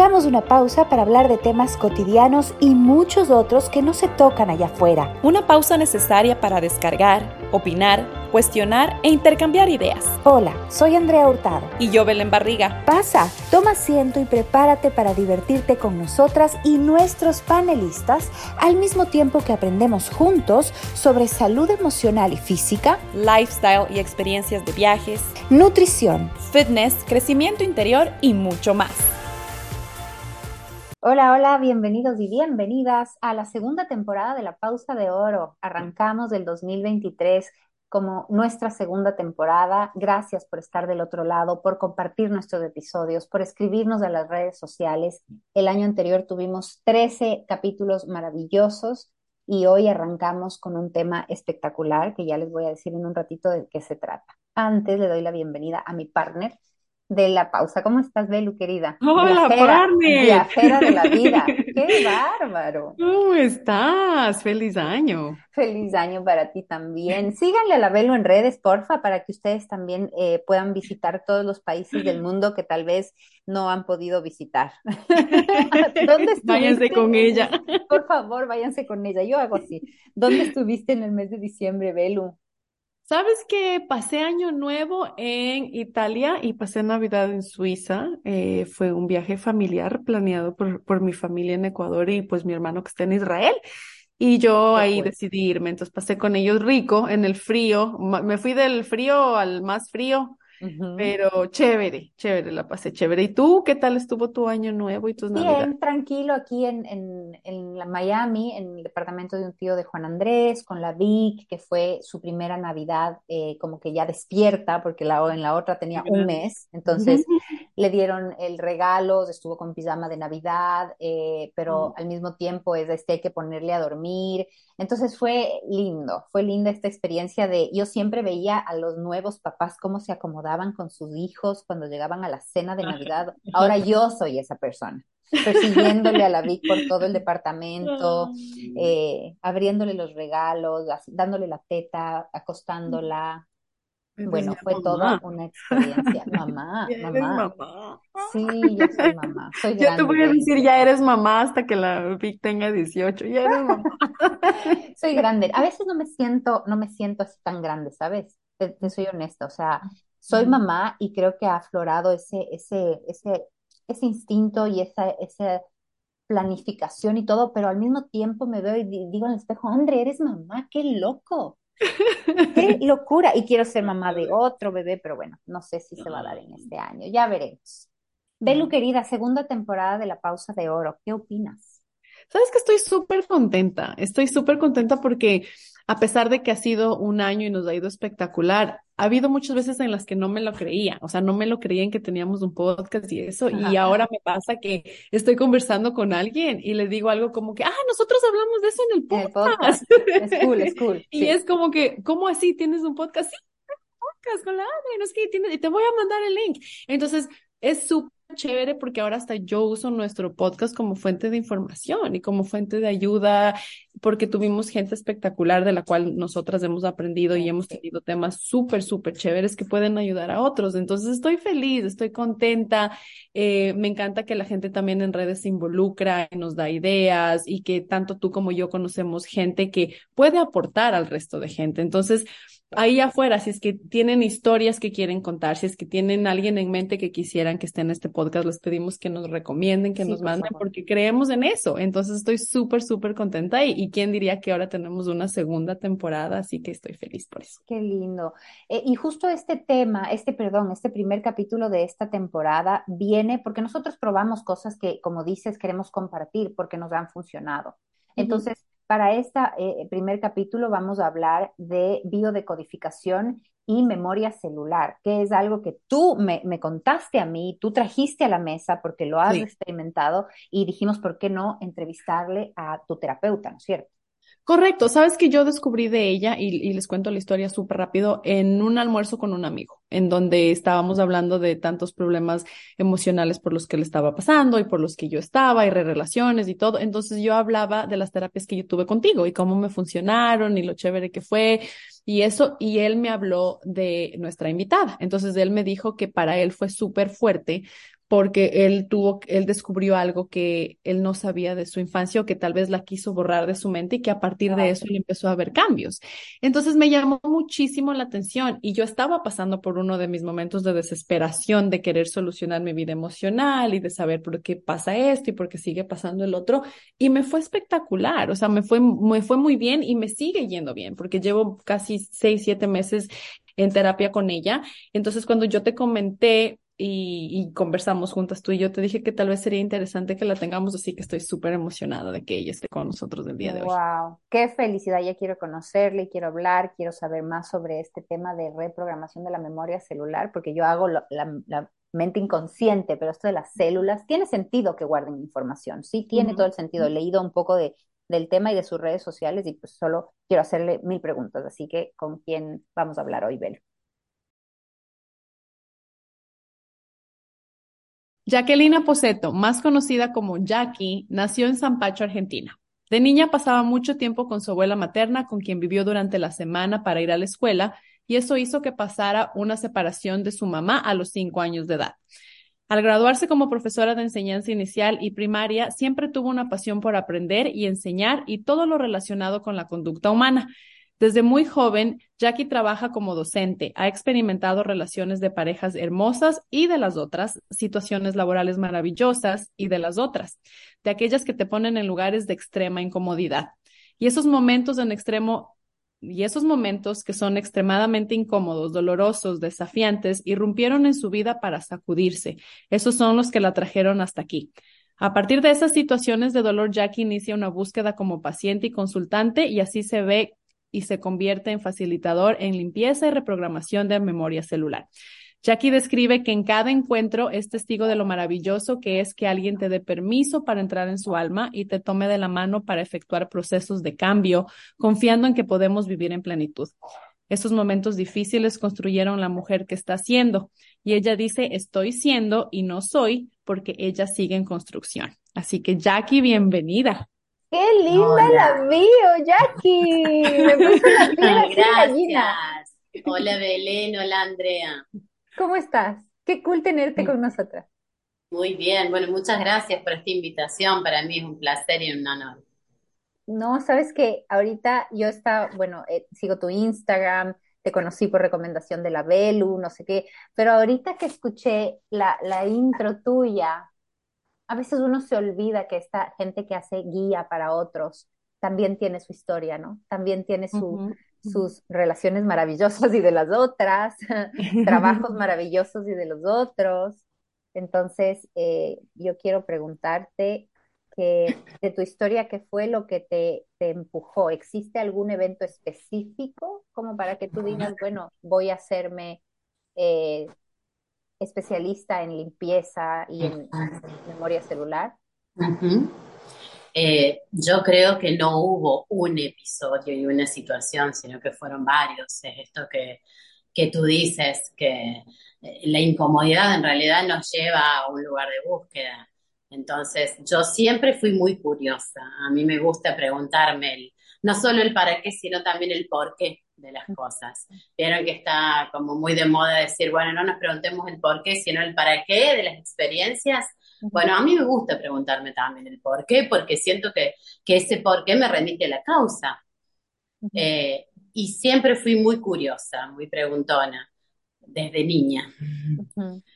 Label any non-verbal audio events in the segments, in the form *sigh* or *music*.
Hagamos una pausa para hablar de temas cotidianos y muchos otros que no se tocan allá afuera. Una pausa necesaria para descargar, opinar, cuestionar e intercambiar ideas. Hola, soy Andrea Hurtado. Y yo, Belén Barriga. Pasa, toma asiento y prepárate para divertirte con nosotras y nuestros panelistas al mismo tiempo que aprendemos juntos sobre salud emocional y física, lifestyle y experiencias de viajes, nutrición, fitness, crecimiento interior y mucho más. Hola, hola, bienvenidos y bienvenidas a la segunda temporada de La Pausa de Oro. Arrancamos del 2023 como nuestra segunda temporada. Gracias por estar del otro lado, por compartir nuestros episodios, por escribirnos a las redes sociales. El año anterior tuvimos 13 capítulos maravillosos y hoy arrancamos con un tema espectacular que ya les voy a decir en un ratito de qué se trata. Antes le doy la bienvenida a mi partner, de la pausa. ¿Cómo estás, Belu, querida? Hola. Viajera de la vida. *laughs* ¡Qué bárbaro! ¿Cómo estás? ¡Feliz año! Feliz año para ti también. Síganle a la Belu en redes, porfa, para que ustedes también eh, puedan visitar todos los países del mundo que tal vez no han podido visitar. *laughs* ¿Dónde estuviste? Váyanse con ella. Por favor, váyanse con ella. Yo hago así. ¿Dónde estuviste en el mes de diciembre, Belu? ¿Sabes que pasé año nuevo en Italia y pasé Navidad en Suiza? Eh, fue un viaje familiar planeado por, por mi familia en Ecuador y pues mi hermano que está en Israel. Y yo ahí decidí irme, entonces pasé con ellos rico en el frío, me fui del frío al más frío pero chévere, chévere, la pasé chévere. ¿Y tú qué tal estuvo tu año nuevo y tus navidades? Bien, tranquilo aquí en, en, en la Miami, en el departamento de un tío de Juan Andrés, con la Vic, que fue su primera Navidad eh, como que ya despierta, porque la, en la otra tenía un mes, entonces *laughs* le dieron el regalo, estuvo con pijama de Navidad, eh, pero al mismo tiempo es este, hay que ponerle a dormir. Entonces fue lindo, fue linda esta experiencia de, yo siempre veía a los nuevos papás cómo se acomodaban con sus hijos cuando llegaban a la cena de Navidad. Ahora yo soy esa persona, persiguiéndole a la Vic por todo el departamento, eh, abriéndole los regalos, dándole la teta, acostándola, bueno, fue toda una experiencia. Mamá, mamá. Sí, yo soy mamá. Soy yo te voy a decir, ya eres mamá hasta que la Vic tenga 18, ya eres mamá. *laughs* soy grande. A veces no me siento, no me siento así tan grande, ¿sabes? Te, soy honesta, o sea, soy mamá y creo que ha aflorado ese, ese, ese, ese instinto y esa, esa planificación y todo, pero al mismo tiempo me veo y digo en el espejo, André, eres mamá, qué loco. Qué *laughs* locura. Y quiero ser mamá de otro bebé, pero bueno, no sé si se va a dar en este año. Ya veremos. Belu, querida, segunda temporada de La Pausa de Oro. ¿Qué opinas? Sabes que estoy súper contenta. Estoy súper contenta porque a pesar de que ha sido un año y nos ha ido espectacular, ha habido muchas veces en las que no me lo creía, o sea, no me lo creía en que teníamos un podcast y eso, y ahora me pasa que estoy conversando con alguien y le digo algo como que, ah, nosotros hablamos de eso en el podcast. Es cool, es cool. *laughs* y es como que, ¿cómo así tienes un podcast? Sí, un podcast con la Adri, no es que tienes, y te voy a mandar el link. Entonces, es súper chévere porque ahora hasta yo uso nuestro podcast como fuente de información y como fuente de ayuda, porque tuvimos gente espectacular de la cual nosotras hemos aprendido y hemos tenido temas súper, súper chéveres que pueden ayudar a otros. Entonces estoy feliz, estoy contenta. Eh, me encanta que la gente también en redes se involucra y nos da ideas y que tanto tú como yo conocemos gente que puede aportar al resto de gente. Entonces, ahí afuera, si es que tienen historias que quieren contar, si es que tienen alguien en mente que quisieran que esté en este podcast, les pedimos que nos recomienden, que nos manden, porque creemos en eso. Entonces estoy súper, súper contenta y, y, quién diría que ahora tenemos una segunda temporada, así que estoy feliz por eso. Qué lindo. Eh, y justo este tema, este, perdón, este primer capítulo de esta temporada viene porque nosotros probamos cosas que, como dices, queremos compartir porque nos han funcionado. Entonces, para este primer capítulo vamos a hablar de biodecodificación y memoria celular, que es algo que tú me, contaste a mí, tú trajiste a la mesa porque lo has experimentado y dijimos, ¿por qué no entrevistarle a tu terapeuta, ¿no es cierto? Correcto, sabes que yo descubrí de ella y, les cuento la historia súper rápido en un almuerzo con un amigo, en donde estábamos hablando de tantos problemas emocionales por los que le estaba pasando y por los que yo estaba y re relaciones y todo. Entonces yo hablaba de las terapias que yo tuve contigo y cómo me funcionaron y lo chévere que fue y eso. Y él me habló de nuestra invitada. Entonces él me dijo que para él fue súper fuerte porque él tuvo, él descubrió algo que él no sabía de su infancia o que tal vez la quiso borrar de su mente y que a partir de eso él empezó a ver cambios. Entonces me llamó muchísimo la atención y yo estaba pasando por uno de mis momentos de desesperación de querer solucionar mi vida emocional y de saber por qué pasa esto y por qué sigue pasando el otro y me fue espectacular, o sea, me fue, me fue muy bien y me sigue yendo bien porque llevo casi seis, siete meses en terapia con ella. Entonces, cuando yo te comenté y, conversamos juntas tú y yo, te dije que tal vez sería interesante que la tengamos, así que estoy súper emocionada de que ella esté con nosotros el día de hoy. ¡Wow! ¡Qué felicidad! Ya quiero conocerle, quiero hablar, quiero saber más sobre este tema de reprogramación de la memoria celular, porque yo hago la, la, mente inconsciente, pero esto de las células, tiene sentido que guarden información, sí, tiene todo el sentido. He leído un poco de, del tema y de sus redes sociales y pues solo quiero hacerle mil preguntas, así que ¿con quién vamos a hablar hoy, Belo? Jacqueline Poseto, más conocida como Jackie, nació en San Pacho, Argentina. De niña pasaba mucho tiempo con su abuela materna, con quien vivió durante la semana para ir a la escuela, y eso hizo que pasara una separación de su mamá a los cinco años de edad. Al graduarse como profesora de enseñanza inicial y primaria, siempre tuvo una pasión por aprender y enseñar y todo lo relacionado con la conducta humana. Desde muy joven, Jackie trabaja como docente, ha experimentado relaciones de parejas hermosas y de las otras, situaciones laborales maravillosas y de las otras, de aquellas que te ponen en lugares de extrema incomodidad. Y esos momentos en extremo y esos momentos que son extremadamente incómodos, dolorosos, desafiantes, irrumpieron en su vida para sacudirse. Esos son los que la trajeron hasta aquí. A partir de esas situaciones de dolor, Jackie inicia una búsqueda como paciente y consultante y así se ve y se convierte en facilitador en limpieza y reprogramación de memoria celular. Jackie describe que en cada encuentro es testigo de lo maravilloso que es que alguien te dé permiso para entrar en su alma y te tome de la mano para efectuar procesos de cambio, confiando en que podemos vivir en plenitud. Esos momentos difíciles construyeron la mujer que está siendo y ella dice estoy siendo y no soy porque ella sigue en construcción. Así que Jackie, bienvenida. ¡Qué linda la veo, Jackie! Me puso la *laughs* piel Gracias. Hola Belén, hola Andrea. ¿Cómo estás? Qué cool tenerte con nosotras. Muy bien, bueno, muchas gracias por esta invitación. Para mí es un placer y un honor. No, sabes que ahorita yo estaba, bueno, eh, sigo tu Instagram, te conocí por recomendación de la Belu, no sé qué, pero ahorita que escuché la, la intro tuya, a veces uno se olvida que esta gente que hace guía para otros también tiene su historia, ¿no? También tiene sus relaciones maravillosas y de las otras, *laughs* trabajos maravillosos y de los otros. Entonces, eh, yo quiero preguntarte que de tu historia, ¿qué fue lo que te, empujó? ¿Existe algún evento específico como para que tú digas, *laughs* bueno, voy a hacerme eh, especialista en limpieza y en memoria celular? Eh, yo creo que no hubo un episodio y una situación, sino que fueron varios. Es esto que, que tú dices, que eh, la incomodidad en realidad nos lleva a un lugar de búsqueda. Entonces, yo siempre fui muy curiosa. A mí me gusta preguntarme no solo el para qué, sino también el por qué de las cosas. Vieron que está como muy de moda decir, bueno, no nos preguntemos el por qué, sino el para qué de las experiencias. Bueno, a mí me gusta preguntarme también el por qué, porque siento que, que ese por qué me remite a la causa. Eh, y siempre fui muy curiosa, muy preguntona, desde niña.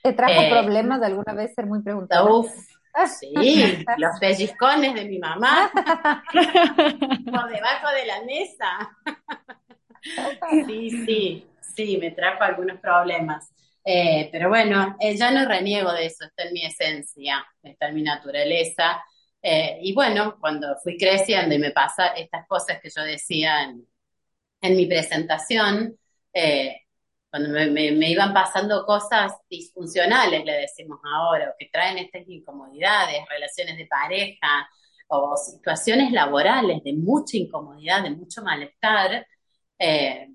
¿Te trajo eh, problemas de alguna vez ser muy preguntona? Uf, *laughs* sí, los pellizcones de mi mamá *laughs* por debajo de la mesa. Sí, sí, sí, me trajo algunos problemas. Eh, pero bueno, eh, ya no reniego de eso, está en mi esencia, está en mi naturaleza. Eh, y bueno, cuando fui creciendo y me pasa estas cosas que yo decía en, mi presentación, cuando me, iban pasando cosas disfuncionales, le decimos ahora, o que traen estas incomodidades, relaciones de pareja o situaciones laborales de mucha incomodidad, de mucho malestar, eh,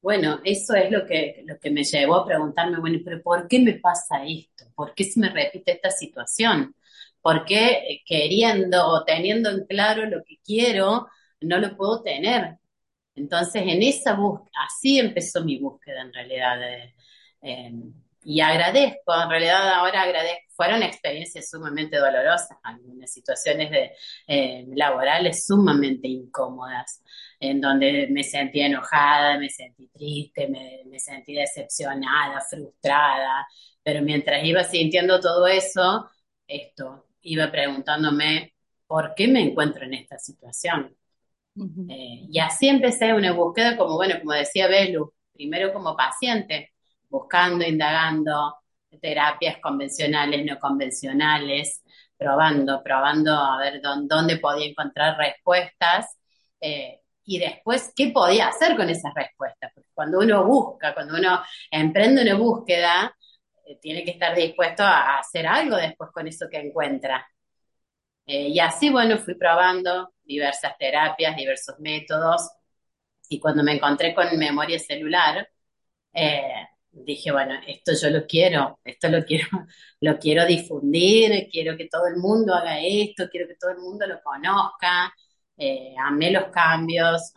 bueno, eso es lo que, lo que me llevó a preguntarme, bueno, pero ¿por qué me pasa esto? ¿Por qué se me repite esta situación? ¿Por qué eh, queriendo o teniendo en claro lo que quiero, no lo puedo tener? Entonces, en esa búsqueda, así empezó mi búsqueda en realidad. Eh, y agradezco, en realidad ahora agradezco, fueron experiencias sumamente dolorosas, algunas situaciones de, eh, laborales sumamente incómodas, en donde me sentí enojada, me sentí triste, me, me sentí decepcionada, frustrada, pero mientras iba sintiendo todo eso, esto, iba preguntándome, ¿por qué me encuentro en esta situación? Eh, y así empecé una búsqueda como, bueno, como decía Belu, primero como paciente, buscando, indagando terapias convencionales, no convencionales, probando, probando a ver dónde, podía encontrar respuestas eh, y después qué podía hacer con esas respuestas. Porque cuando uno busca, cuando uno emprende una búsqueda, eh, tiene que estar dispuesto a, hacer algo después con eso que encuentra. Eh, y así, bueno, fui probando diversas terapias, diversos métodos, y cuando me encontré con memoria celular, eh, dije, bueno, esto yo lo quiero, esto lo quiero, *laughs* lo quiero difundir, quiero que todo el mundo haga esto, quiero que todo el mundo lo conozca, eh, amé los cambios,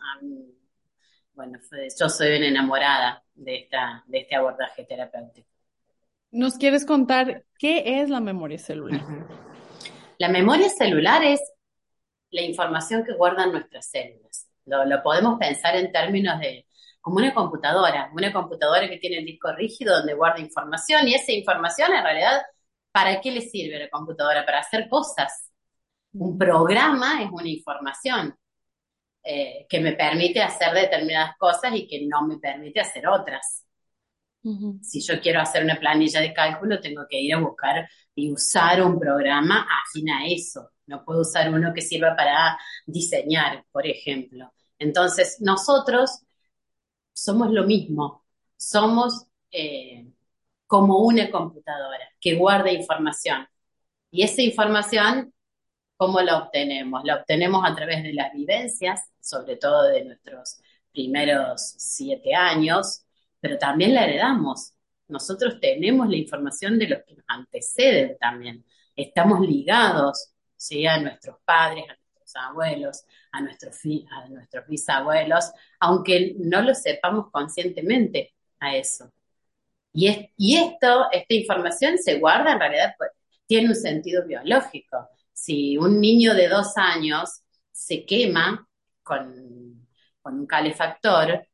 bueno, yo soy una enamorada de, esta, de este abordaje terapéutico. ¿Nos quieres contar qué es la memoria celular? La memoria celular es la información que guardan nuestras células. Lo, podemos pensar en términos de como una computadora, una computadora que tiene el disco rígido donde guarda información y esa información en realidad, ¿para qué le sirve a la computadora? Para hacer cosas. Un programa es una información eh, que me permite hacer determinadas cosas y que no me permite hacer otras. Si yo quiero hacer una planilla de cálculo, tengo que ir a buscar y usar un programa afín a eso. No puedo usar uno que sirva para diseñar, por ejemplo. Entonces, nosotros somos lo mismo. Somos eh, como una computadora que guarda información. Y esa información, ¿cómo la obtenemos? La obtenemos a través de las vivencias, sobre todo de nuestros primeros siete años, pero también la heredamos. Nosotros tenemos la información de los que nos anteceden también. Estamos ligados ¿sí? a nuestros padres, a nuestros abuelos, a nuestros, a nuestros bisabuelos, aunque no lo sepamos conscientemente a eso. Y, y esto, esta información se guarda en realidad, pues, tiene un sentido biológico. Si un niño de dos años se quema con, un calefactor,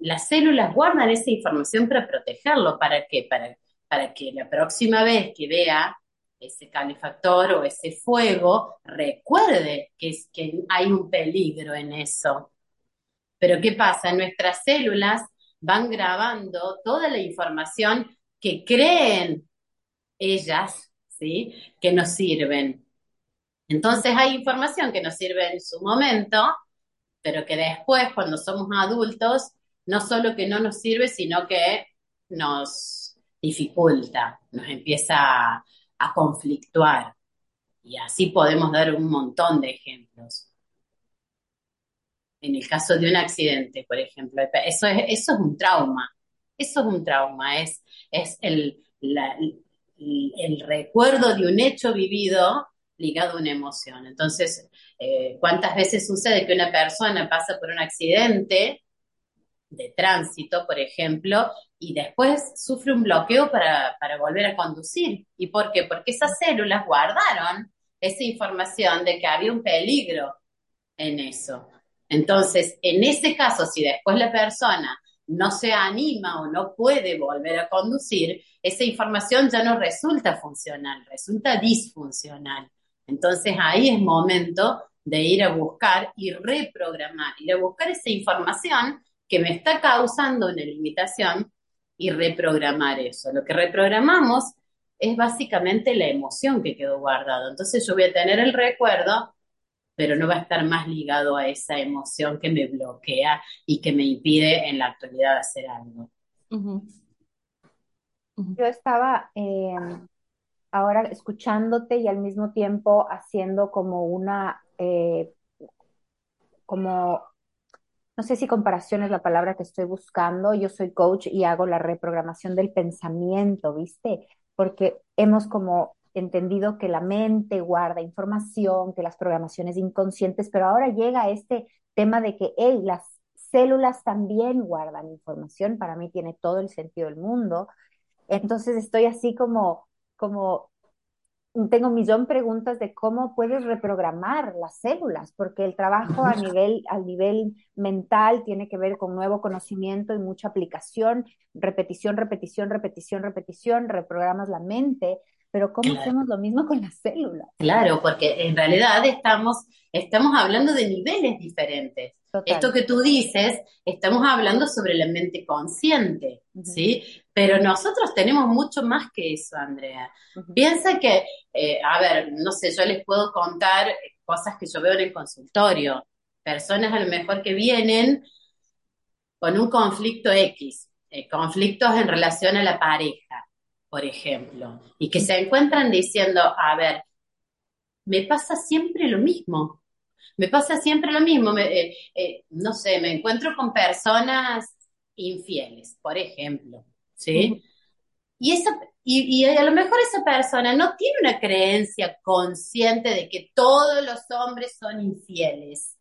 las células guardan esa información para protegerlo. ¿Para qué? Para, para que la próxima vez que vea ese calefactor o ese fuego, recuerde que, es, que hay un peligro en eso. Pero ¿qué pasa? Nuestras células van grabando toda la información que creen ellas, ¿sí? Que nos sirven. Entonces hay información que nos sirve en su momento, pero que después, cuando somos adultos, no solo que no nos sirve, sino que nos dificulta, nos empieza a, conflictuar. Y así podemos dar un montón de ejemplos. En el caso de un accidente, por ejemplo, eso es, eso es un trauma. Eso es un trauma, es, es el, el recuerdo de un hecho vivido ligado a una emoción. Entonces, eh, ¿cuántas veces sucede que una persona pasa por un accidente de tránsito, por ejemplo, y después sufre un bloqueo para, volver a conducir. ¿Y por qué? Porque esas células guardaron esa información de que había un peligro en eso. Entonces, en ese caso, si después la persona no se anima o no puede volver a conducir, esa información ya no resulta funcional, resulta disfuncional. Entonces ahí es momento de ir a buscar y reprogramar, ir a buscar esa información que me está causando una limitación y reprogramar eso. Lo que reprogramamos es básicamente la emoción que quedó guardada. Entonces yo voy a tener el recuerdo, pero no va a estar más ligado a esa emoción que me bloquea y que me impide en la actualidad hacer algo. Yo estaba em, ahora escuchándote y al mismo tiempo haciendo como una, eh, como no sé si comparación es la palabra que estoy buscando, yo soy coach y hago la reprogramación del pensamiento, ¿viste? Porque hemos como entendido que la mente guarda información, que las programaciones inconscientes, pero ahora llega este tema de que, hey, las células también guardan información, para mí tiene todo el sentido del mundo, Entonces estoy así como, como tengo un millón de preguntas de cómo puedes reprogramar las células, porque el trabajo a nivel, a nivel mental tiene que ver con nuevo conocimiento y mucha aplicación, repetición, repetición, repetición, repetición, reprogramas la mente, pero ¿cómo Claro. hacemos lo mismo con las células? Claro, porque en realidad estamos, estamos hablando de niveles diferentes. Total. Esto que tú dices, estamos hablando sobre la mente consciente. ¿sí? Pero nosotros tenemos mucho más que eso, Andrea. Piensa que, eh, a ver, no sé, yo les puedo contar eh, cosas que yo veo en el consultorio. Personas a lo mejor que vienen con un conflicto X, eh, conflictos en relación a la pareja, por ejemplo, y que se encuentran diciendo, a ver, me pasa siempre lo mismo. Me pasa siempre lo mismo. Me- eh, eh, no sé, me encuentro con personas infieles, por ejemplo, ¿sí? Y, esa, y, y a lo mejor esa persona no tiene una creencia consciente de que todos los hombres son infieles.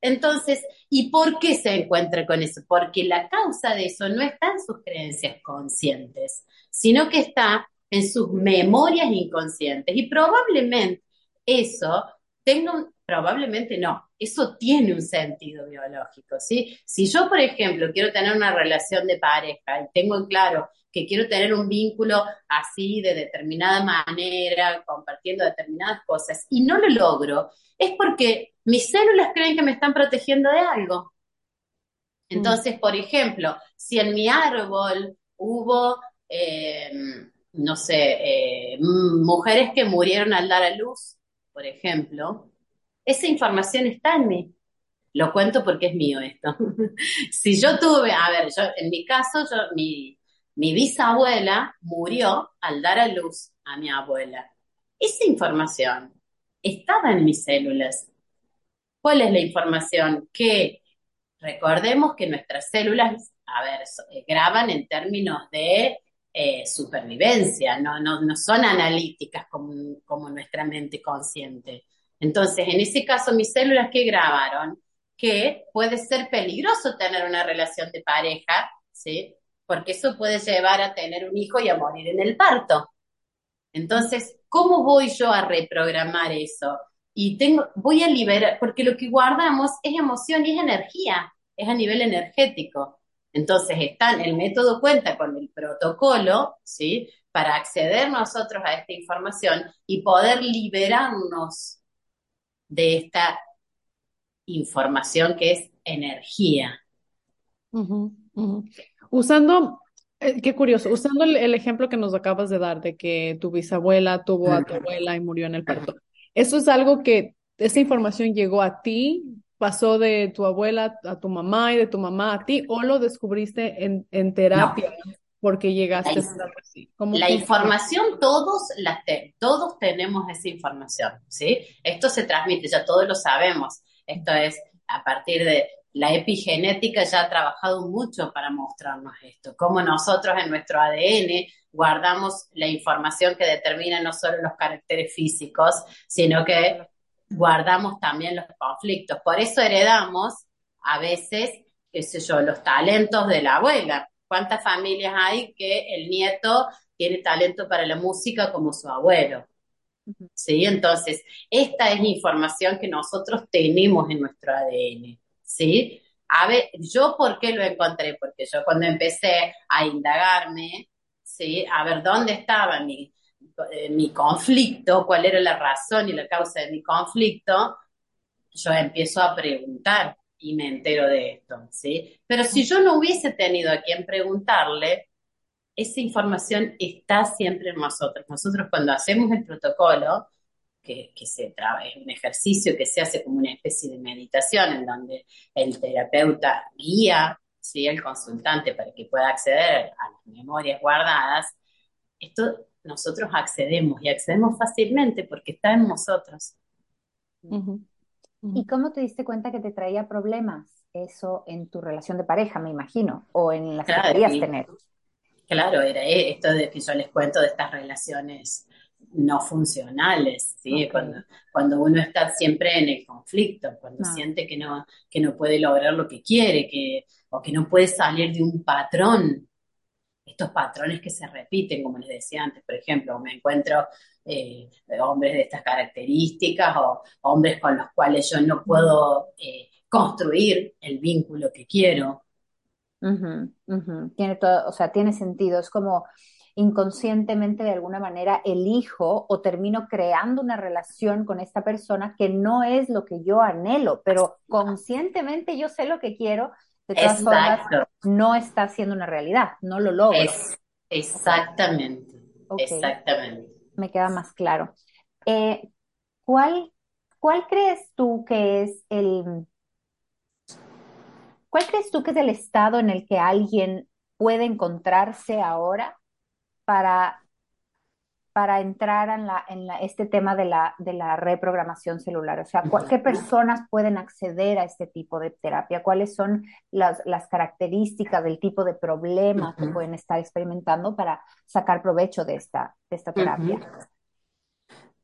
Entonces, ¿y por qué se encuentra con eso? Porque la causa de eso no está en sus creencias conscientes, sino que está en sus memorias inconscientes. Y probablemente eso tenga un, probablemente no, eso tiene un sentido biológico, ¿sí? Si yo, por ejemplo, quiero tener una relación de pareja y tengo en claro que quiero tener un vínculo así de determinada manera, compartiendo determinadas cosas, y no lo logro, es porque mis células creen que me están protegiendo de algo. Entonces, por ejemplo, si en mi árbol hubo, eh, no sé, eh, mujeres que murieron al dar a luz, por ejemplo, esa información está en mí. Lo cuento porque es mío esto. *laughs* si yo tuve, a ver, yo en mi caso, mi, bisabuela murió al dar a luz a mi abuela. Esa información estaba en mis células. ¿Cuál es la información? Que recordemos que nuestras células, a ver, graban en términos de eh, supervivencia, no, no, no, son analíticas como nuestra mente consciente. Entonces, en ese caso, mis células que grabaron, que puede ser peligroso tener una relación de pareja, ¿sí? Porque eso puede llevar a tener un hijo y a morir en el parto. Entonces, ¿cómo voy yo a reprogramar eso? Y tengo, voy a liberar, porque lo que guardamos es emoción y es energía, es a nivel energético. Entonces, están, el método cuenta con el protocolo, ¿sí? Para acceder nosotros a esta información y poder liberarnos de esta información que es energía. Usando, eh, qué curioso, usando el, el, ejemplo que nos acabas de dar de que tu bisabuela tuvo a tu abuela y murió en el parto. ¿Eso es algo que esa información llegó a ti, pasó de tu abuela a tu mamá y de tu mamá a ti, o lo descubriste en, en terapia? No. Porque llegaste la, a así. La información, todos, la te, todos tenemos esa información, ¿sí? Esto se transmite, ya todos lo sabemos. Esto es a partir de la epigenética ya ha trabajado mucho para mostrarnos esto, cómo nosotros en nuestro ADN guardamos la información que determina no solo los caracteres físicos, sino que guardamos también los conflictos. Por eso heredamos a veces, qué sé yo, los talentos de la abuela. ¿Cuántas familias hay que el nieto tiene talento para la música como su abuelo? ¿Sí? Entonces, esta es información que nosotros tenemos en nuestro ADN. ¿Sí? A ver, ¿yo por qué lo encontré? Porque yo cuando empecé a indagarme, ¿sí? A ver dónde estaba mi, eh, mi conflicto, cuál era la razón y la causa de mi conflicto, yo empiezo a preguntar y me entero de esto, ¿sí? Pero si yo no hubiese tenido a quien preguntarle, esa información está siempre en nosotros. Nosotros cuando hacemos el protocolo, que, que se traba, es un ejercicio que se hace como una especie de meditación en donde el terapeuta guía ¿sí? al consultante para que pueda acceder a las memorias guardadas, esto nosotros accedemos y accedemos fácilmente porque está en nosotros. Uh -huh. Uh -huh. ¿Y cómo te diste cuenta que te traía problemas eso en tu relación de pareja, me imagino, o en las claro, que querías y, tener? Claro, era esto de que yo les cuento de estas relaciones no funcionales, ¿sí? Okay. Cuando, cuando uno está siempre en el conflicto, cuando no. siente que no, que no puede lograr lo que quiere, que, o que no puede salir de un patrón. estos patrones que se repiten, como les decía antes, por ejemplo, me encuentro eh, hombres de estas características o hombres con los cuales yo no puedo eh, construir el vínculo que quiero. Tiene todo, o sea, tiene sentido. Es como inconscientemente de alguna manera elijo o termino creando una relación con esta persona que no es lo que yo anhelo, pero conscientemente yo sé lo que quiero, de todas formas no está siendo una realidad, no lo logro. exactamente, exactamente. Me queda más claro. Eh, ¿cuál, ¿Cuál crees tú que es el... ¿Cuál crees tú que es el estado en el que alguien puede encontrarse ahora para, para entrar en, la, en este tema de la, de la reprogramación celular? O sea, ¿qué personas pueden acceder a este tipo de terapia? ¿Cuáles son las, las características del tipo de problema que pueden estar experimentando para sacar provecho de esta, de esta terapia?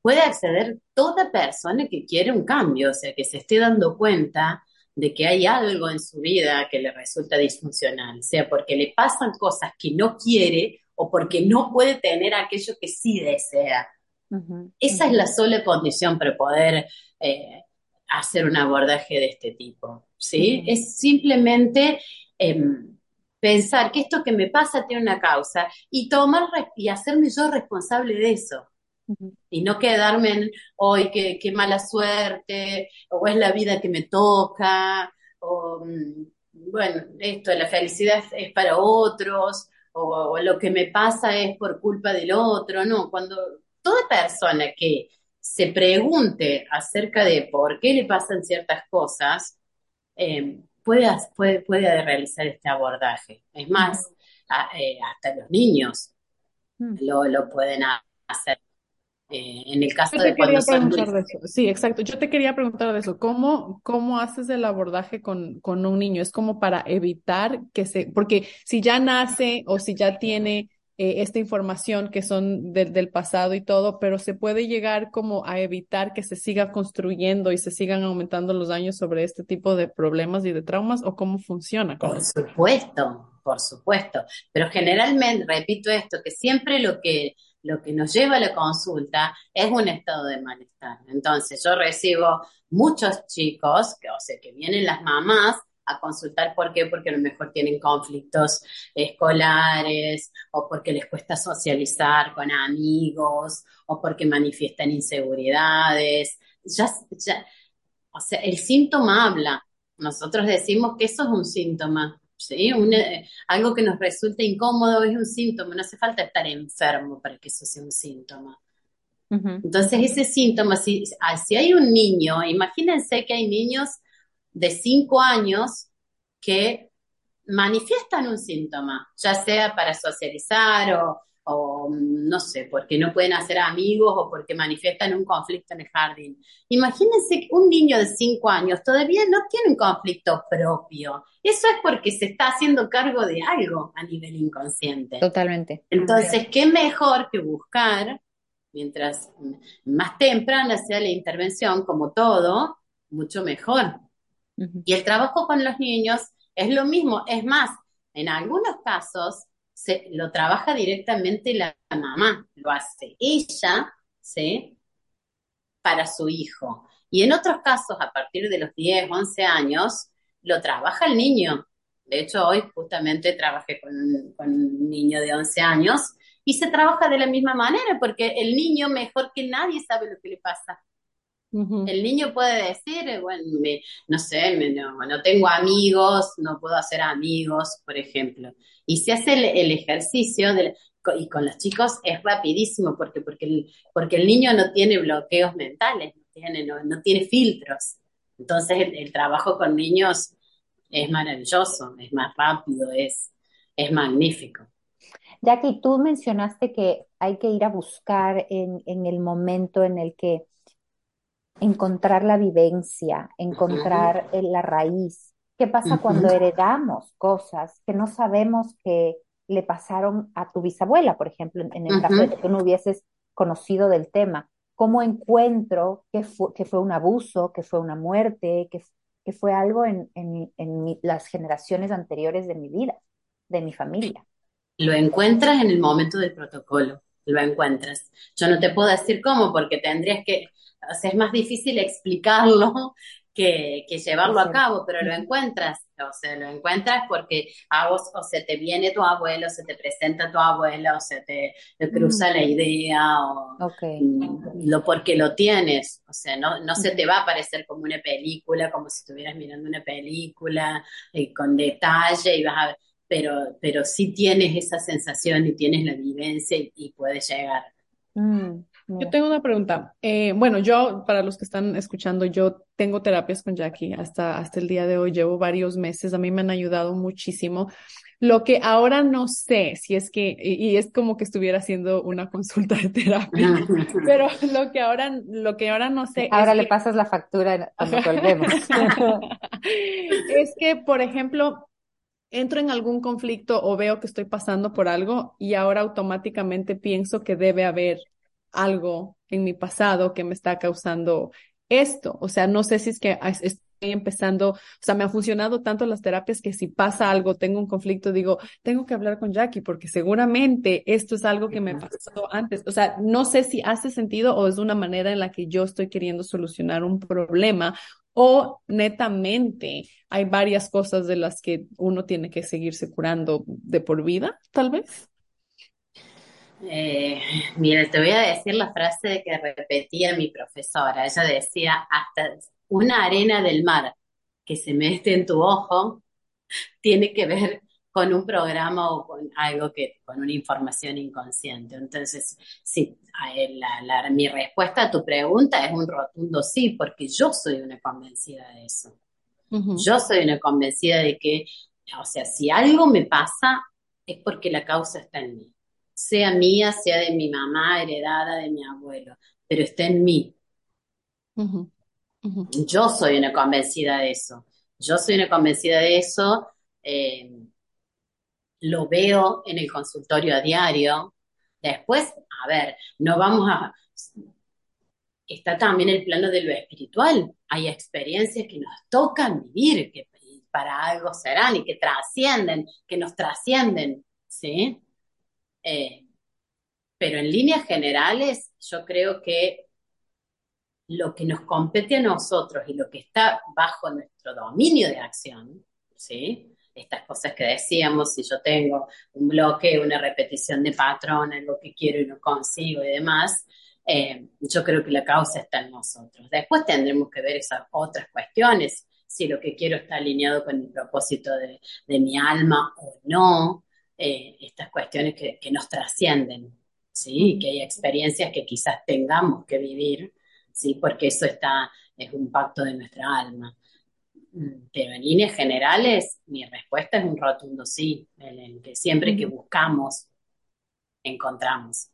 Puede acceder toda persona que quiere un cambio, o sea, que se esté dando cuenta de que hay algo en su vida que le resulta disfuncional, sea porque le pasan cosas que no quiere o porque no puede tener aquello que sí desea. Esa es la sola condición para poder eh, hacer un abordaje de este tipo, ¿sí? Es simplemente em, pensar que esto que me pasa tiene una causa y tomar y hacerme yo responsable de eso. Y no quedarme en, hoy qué, qué, mala suerte, o es la vida que me toca, o mm, bueno, esto, la felicidad es para otros, o, lo que me pasa es por culpa del otro, no, cuando toda persona que se pregunte acerca de por qué le pasan ciertas cosas, eh, puede, puede, puede, realizar este abordaje. Es más, eh, hasta los niños mm. lo, lo pueden hacer. Eh, en el caso de cuando son Sí, exacto. Yo te quería preguntar de eso. ¿Cómo, cómo haces el abordaje con, con un niño? ¿Es como para evitar que se... Porque si ya nace o si ya tiene eh, esta información que son del pasado y todo, pero se puede llegar como a evitar que se siga construyendo y se sigan aumentando los daños sobre este tipo de problemas y de traumas o cómo funciona. Por supuesto, por supuesto. Pero generalmente, repito esto, que siempre lo que lo que nos lleva a la consulta es un estado de malestar. Entonces, yo recibo muchos chicos, que, o sea, que vienen las mamás a consultar, ¿por qué? Porque a lo mejor tienen conflictos escolares, o porque les cuesta socializar con amigos, o porque manifiestan inseguridades. Ya, ya, o sea, el síntoma habla. Nosotros decimos que eso es un síntoma. ¿Sí? Eh, algo que nos resulta incómodo es un síntoma, no hace falta estar enfermo para que eso sea un síntoma. Entonces, ese síntoma, si, ah, si hay un niño, imagínense que hay niños de 5 años que manifiestan un síntoma, ya sea para socializar o, o no sé, porque no pueden hacer amigos o porque manifiestan un conflicto en el jardín. Imagínense que un niño de 5 años todavía no tiene un conflicto propio. Eso es porque se está haciendo cargo de algo a nivel inconsciente. Totalmente. Entonces, ¿qué mejor que buscar, mientras más temprana sea la intervención, como todo, mucho mejor? Y el trabajo con los niños es lo mismo, es más, en algunos casos se, lo trabaja directamente la mamá, lo hace ella, ¿sí? Para su hijo. Y en otros casos, a partir de los 10, 11 años, lo trabaja el niño. De hecho, hoy justamente trabajé con, un niño de 11 años y se trabaja de la misma manera porque el niño mejor que nadie sabe lo que le pasa. El niño puede decir, bueno, no sé, no, tengo amigos, no puedo hacer amigos, por ejemplo. Y se hace el, ejercicio y con los chicos es rapidísimo porque, porque, el, porque el niño no tiene bloqueos mentales, no tiene, no, tiene filtros. Entonces el, trabajo con niños es maravilloso, es más rápido, es, es magnífico. Jackie, tú mencionaste que hay que ir a buscar en, en el momento en el que encontrar la vivencia, encontrar la raíz. ¿Qué pasa cuando heredamos cosas que no sabemos que le pasaron a tu bisabuela, por ejemplo, en, el caso de que tú no hubieses conocido del tema? ¿Cómo encuentro que fue, que fue un abuso, que fue una muerte, que, que fue algo en, en, las generaciones anteriores de mi vida, de mi familia? lo encuentras en el momento del protocolo, lo encuentras. Yo no te puedo decir cómo, porque tendrías que, o sea, es más difícil explicarlo *laughs* que, llevarlo a cabo, pero lo encuentras, o sea, lo encuentras porque a vos o se te viene tu abuelo, se te presenta tu abuelo, o se te, cruza la idea, o mm, lo porque lo tienes, o sea, no, no se te va a parecer como una película, como si estuvieras mirando una película eh, con detalle y vas a ver, pero, pero sí tienes esa sensación y tienes la vivencia y, puedes llegar. Mm. Yo tengo una pregunta. Eh, bueno, yo, para los que están escuchando, yo tengo terapias con Jackie hasta, hasta el día de hoy. Llevo varios meses. A mí me han ayudado muchísimo. Lo que ahora no sé si es que, y, es como que estuviera haciendo una consulta de terapia, *laughs* pero lo que ahora, lo que ahora no sé. Ahora le pasas la factura cuando *laughs* volvemos. es que, por ejemplo, entro en algún conflicto o veo que estoy pasando por algo y ahora automáticamente pienso que debe haber algo en mi pasado que me está causando esto. O sea, no sé si es que estoy empezando, o sea, me han funcionado tanto las terapias que si pasa algo, tengo un conflicto, digo, tengo que hablar con Jackie porque seguramente esto es algo que me pasó antes. O sea, no sé si hace sentido o es una manera en la que yo estoy queriendo solucionar un problema o netamente hay varias cosas de las que uno tiene que seguirse curando de por vida, tal vez. Eh, mira, te voy a decir la frase que repetía mi profesora. Ella decía, hasta una arena del mar que se mete en tu ojo tiene que ver con un programa o con algo que, con una información inconsciente. Entonces, sí, mi respuesta a tu pregunta es un rotundo sí, porque yo soy una convencida de eso. Yo soy una convencida de que, o sea, si algo me pasa, es porque la causa está en mí sea mía, sea de mi mamá, heredada de mi abuelo, pero está en mí. Yo soy una convencida de eso. Yo soy una convencida de eso. Eh, lo veo en el consultorio a diario. Después, a ver, no vamos a... Está también el plano de lo espiritual. Hay experiencias que nos tocan vivir, que para algo serán y que trascienden, que nos trascienden, ¿sí? Eh, pero en líneas generales, yo creo que lo que nos compete a nosotros y lo que está bajo nuestro dominio de acción, ¿sí? Estas cosas que decíamos, si yo tengo un bloque, una repetición de patrón, algo que quiero y no consigo y demás, eh, yo creo que la causa está en nosotros. Después tendremos que ver esas otras cuestiones, si lo que quiero está alineado con el propósito de, de mi alma o no, eh, estas cuestiones que, nos trascienden, ¿sí? Que hay experiencias que quizás tengamos que vivir, ¿sí? Porque eso está, es un pacto de nuestra alma. Pero en líneas generales, mi respuesta es un rotundo sí, en que siempre que buscamos, encontramos.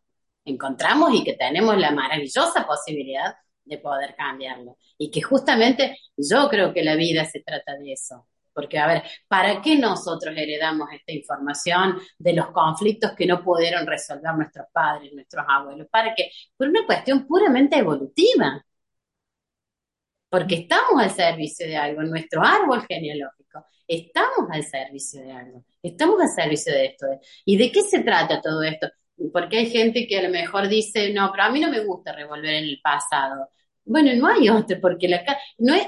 Encontramos y que tenemos la maravillosa posibilidad de poder cambiarlo. Y que justamente yo creo que la vida se trata de eso, porque, a ver, ¿para qué nosotros heredamos esta información de los conflictos que no pudieron resolver nuestros padres, nuestros abuelos? ¿Para qué? Por una cuestión puramente evolutiva. Porque estamos al servicio de algo, en nuestro árbol genealógico. Estamos al servicio de algo. Estamos al servicio de esto. ¿Y de qué se trata todo esto? Porque hay gente que a lo mejor dice, no, pero a mí no me gusta revolver en el pasado. Bueno, no hay otro, porque la no es,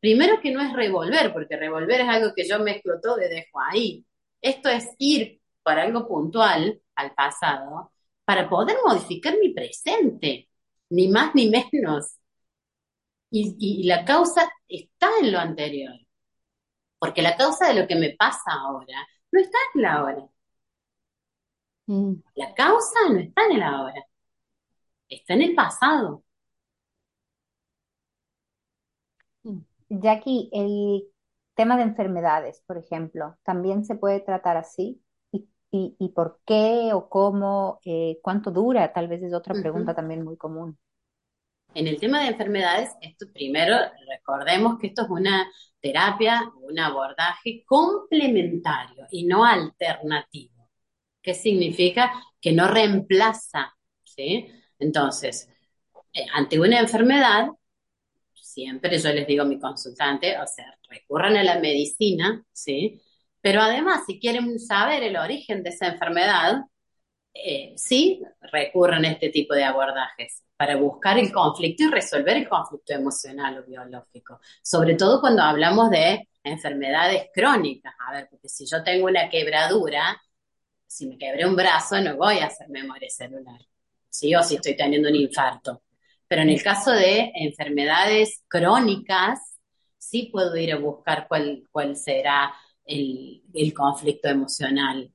primero que no es revolver, porque revolver es algo que yo mezclo todo y dejo ahí. Esto es ir para algo puntual al pasado para poder modificar mi presente, ni más ni menos. Y, la causa está en lo anterior, porque la causa de lo que me pasa ahora no está en la ahora. Mm. La causa no está en el ahora, está en el pasado. Jackie, el tema de enfermedades, por ejemplo, ¿también se puede tratar así? ¿Y, por qué o cómo? Eh, ¿Cuánto dura? Tal vez es otra pregunta también muy común. En el tema de enfermedades, esto primero recordemos que esto es una terapia, un abordaje complementario y no alternativo. ¿Qué significa? Que no reemplaza, ¿sí? Entonces, eh, ante una enfermedad, siempre yo les digo a mi consultante, o sea, recurran a la medicina, ¿sí? Pero además, si quieren saber el origen de esa enfermedad, eh, sí recurren a este tipo de abordajes para buscar el conflicto y resolver el conflicto emocional o biológico. Sobre todo cuando hablamos de enfermedades crónicas. A ver, porque si yo tengo una quebradura, si me quebré un brazo, no voy a hacer memoria celular. ¿Sí? O estoy teniendo un infarto. Pero en el caso de enfermedades crónicas, sí puedo ir a buscar cuál, cuál será el conflicto emocional,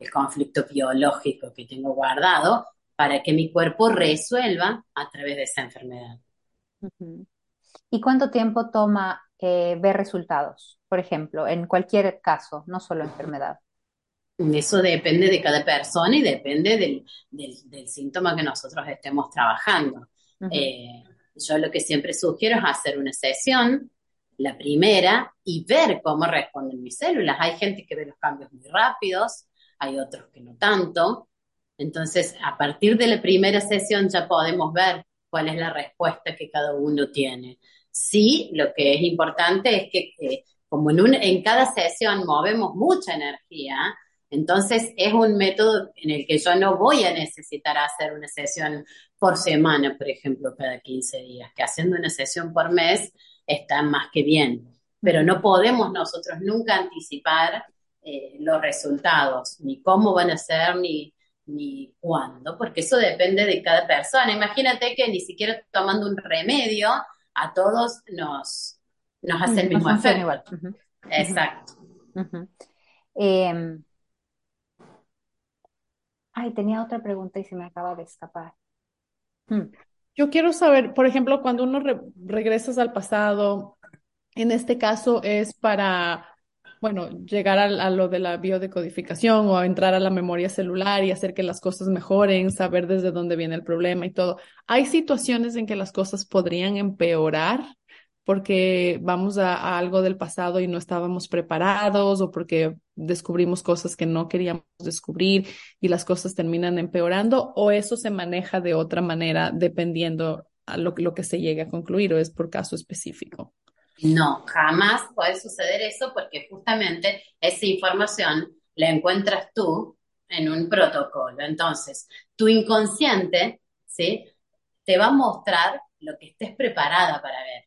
el conflicto biológico que tengo guardado para que mi cuerpo resuelva a través de esa enfermedad. ¿Y cuánto tiempo toma eh, ver resultados, por ejemplo, en cualquier caso, no solo enfermedad? Eso depende de cada persona y depende del, del, síntoma que nosotros estemos trabajando. Eh, yo lo que siempre sugiero es hacer una sesión, la primera, y ver cómo responden mis células. Hay gente que ve los cambios muy rápidos, hay otros que no tanto. Entonces, a partir de la primera sesión ya podemos ver cuál es la respuesta que cada uno tiene. Sí, lo que es importante es que eh, como en, en cada sesión movemos mucha energía, entonces es un método en el que yo no voy a necesitar hacer una sesión por semana, por ejemplo, cada 15 días, que haciendo una sesión por mes está más que bien. Pero no podemos nosotros nunca anticipar eh, los resultados, ni cómo van a ser, ni, ni cuándo, porque eso depende de cada persona. Imagínate que ni siquiera tomando un remedio a todos nos, nos hace el mismo efecto. Exacto. Em, ay, tenía otra pregunta y se me acaba de escapar. Hmm. Yo quiero saber, por ejemplo, cuando uno regresas al pasado, en este caso es para bueno, llegar a, lo de la biodecodificación o entrar a la memoria celular y hacer que las cosas mejoren, saber desde dónde viene el problema y todo. Hay situaciones en que las cosas podrían empeorar porque vamos a, algo del pasado y no estábamos preparados o porque descubrimos cosas que no queríamos descubrir y las cosas terminan empeorando o eso se maneja de otra manera dependiendo a lo, lo que se llegue a concluir o es por caso específico. No, jamás puede suceder eso porque justamente esa información la encuentras tú en un protocolo. Entonces, tu inconsciente, ¿sí? Te va a mostrar lo que estés preparada para ver.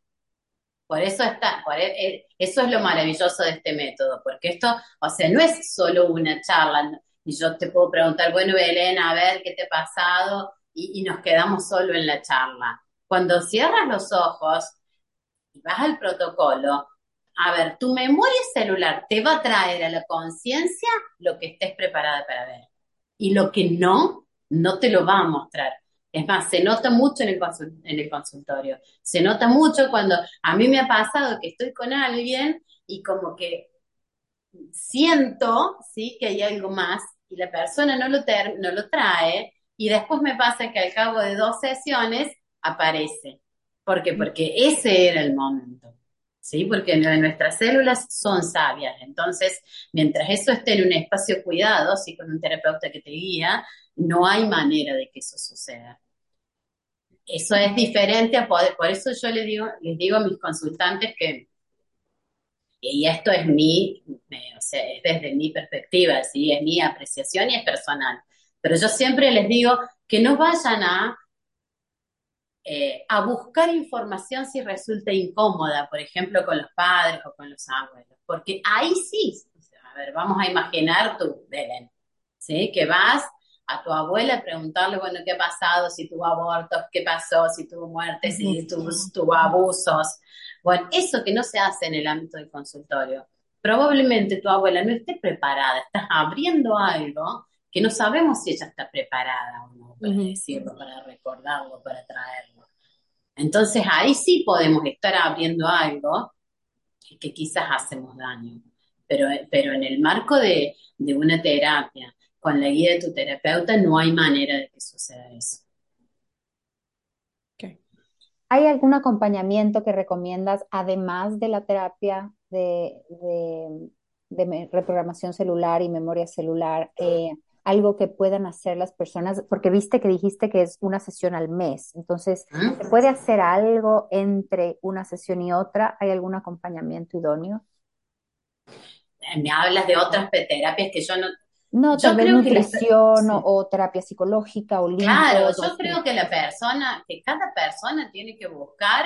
Por eso está, e, e, eso es lo maravilloso de este método, porque esto, o sea, no es solo una charla, y yo te puedo preguntar, bueno, Belén, a ver qué te ha pasado, y, y nos quedamos solo en la charla. Cuando cierras los ojos, y vas al protocolo, a ver, tu memoria celular te va a traer a la conciencia lo que estés preparada para ver. Y lo que no, no te lo va a mostrar. Es más, se nota mucho en el, en el consultorio. Se nota mucho cuando a mí me ha pasado que estoy con alguien y como que siento, ¿sí? Que hay algo más y la persona no lo, no lo trae y después me pasa que al cabo de dos sesiones aparece. ¿Por qué? Porque ese era el momento. ¿Sí? Porque nuestras células son sabias. Entonces, mientras eso esté en un espacio cuidado, sí, con un terapeuta que te guía, no hay manera de que eso suceda. Eso es diferente a poder, por eso yo les digo, les digo a mis consultantes que, y esto es mi, o sea, es desde mi perspectiva, ¿sí? es mi apreciación y es personal, pero yo siempre les digo que no vayan a eh, a buscar información si resulta incómoda, por ejemplo, con los padres o con los abuelos, porque ahí sí, a ver, vamos a imaginar tú, Belén, ¿sí? Que vas a tu abuela a preguntarle, bueno, ¿qué ha pasado? Si tuvo abortos, ¿qué pasó? Si tuvo muertes, si tuvo, abusos. Bueno, eso que no se hace en el ámbito del consultorio. Probablemente tu abuela no esté preparada, estás abriendo algo que no sabemos si ella está preparada o no para decirlo, para recordarlo, para traerlo. Entonces ahí sí podemos estar abriendo algo que quizás hacemos daño, pero, pero en el marco de, una terapia, con la guía de tu terapeuta, no hay manera de que suceda eso. ¿Hay algún acompañamiento que recomiendas además de la terapia de, reprogramación celular y memoria celular? Eh, algo que puedan hacer las personas, porque viste que dijiste que es una sesión al mes, entonces, ah. ¿se puede hacer algo entre una sesión y otra? ¿Hay algún acompañamiento idóneo? me hablas de otras terapias que yo no... No, Yo tal vez creo que la- nutrición o, sí. o terapia psicológica o Claro, limpios, yo o- creo que la persona, que cada persona tiene que buscar,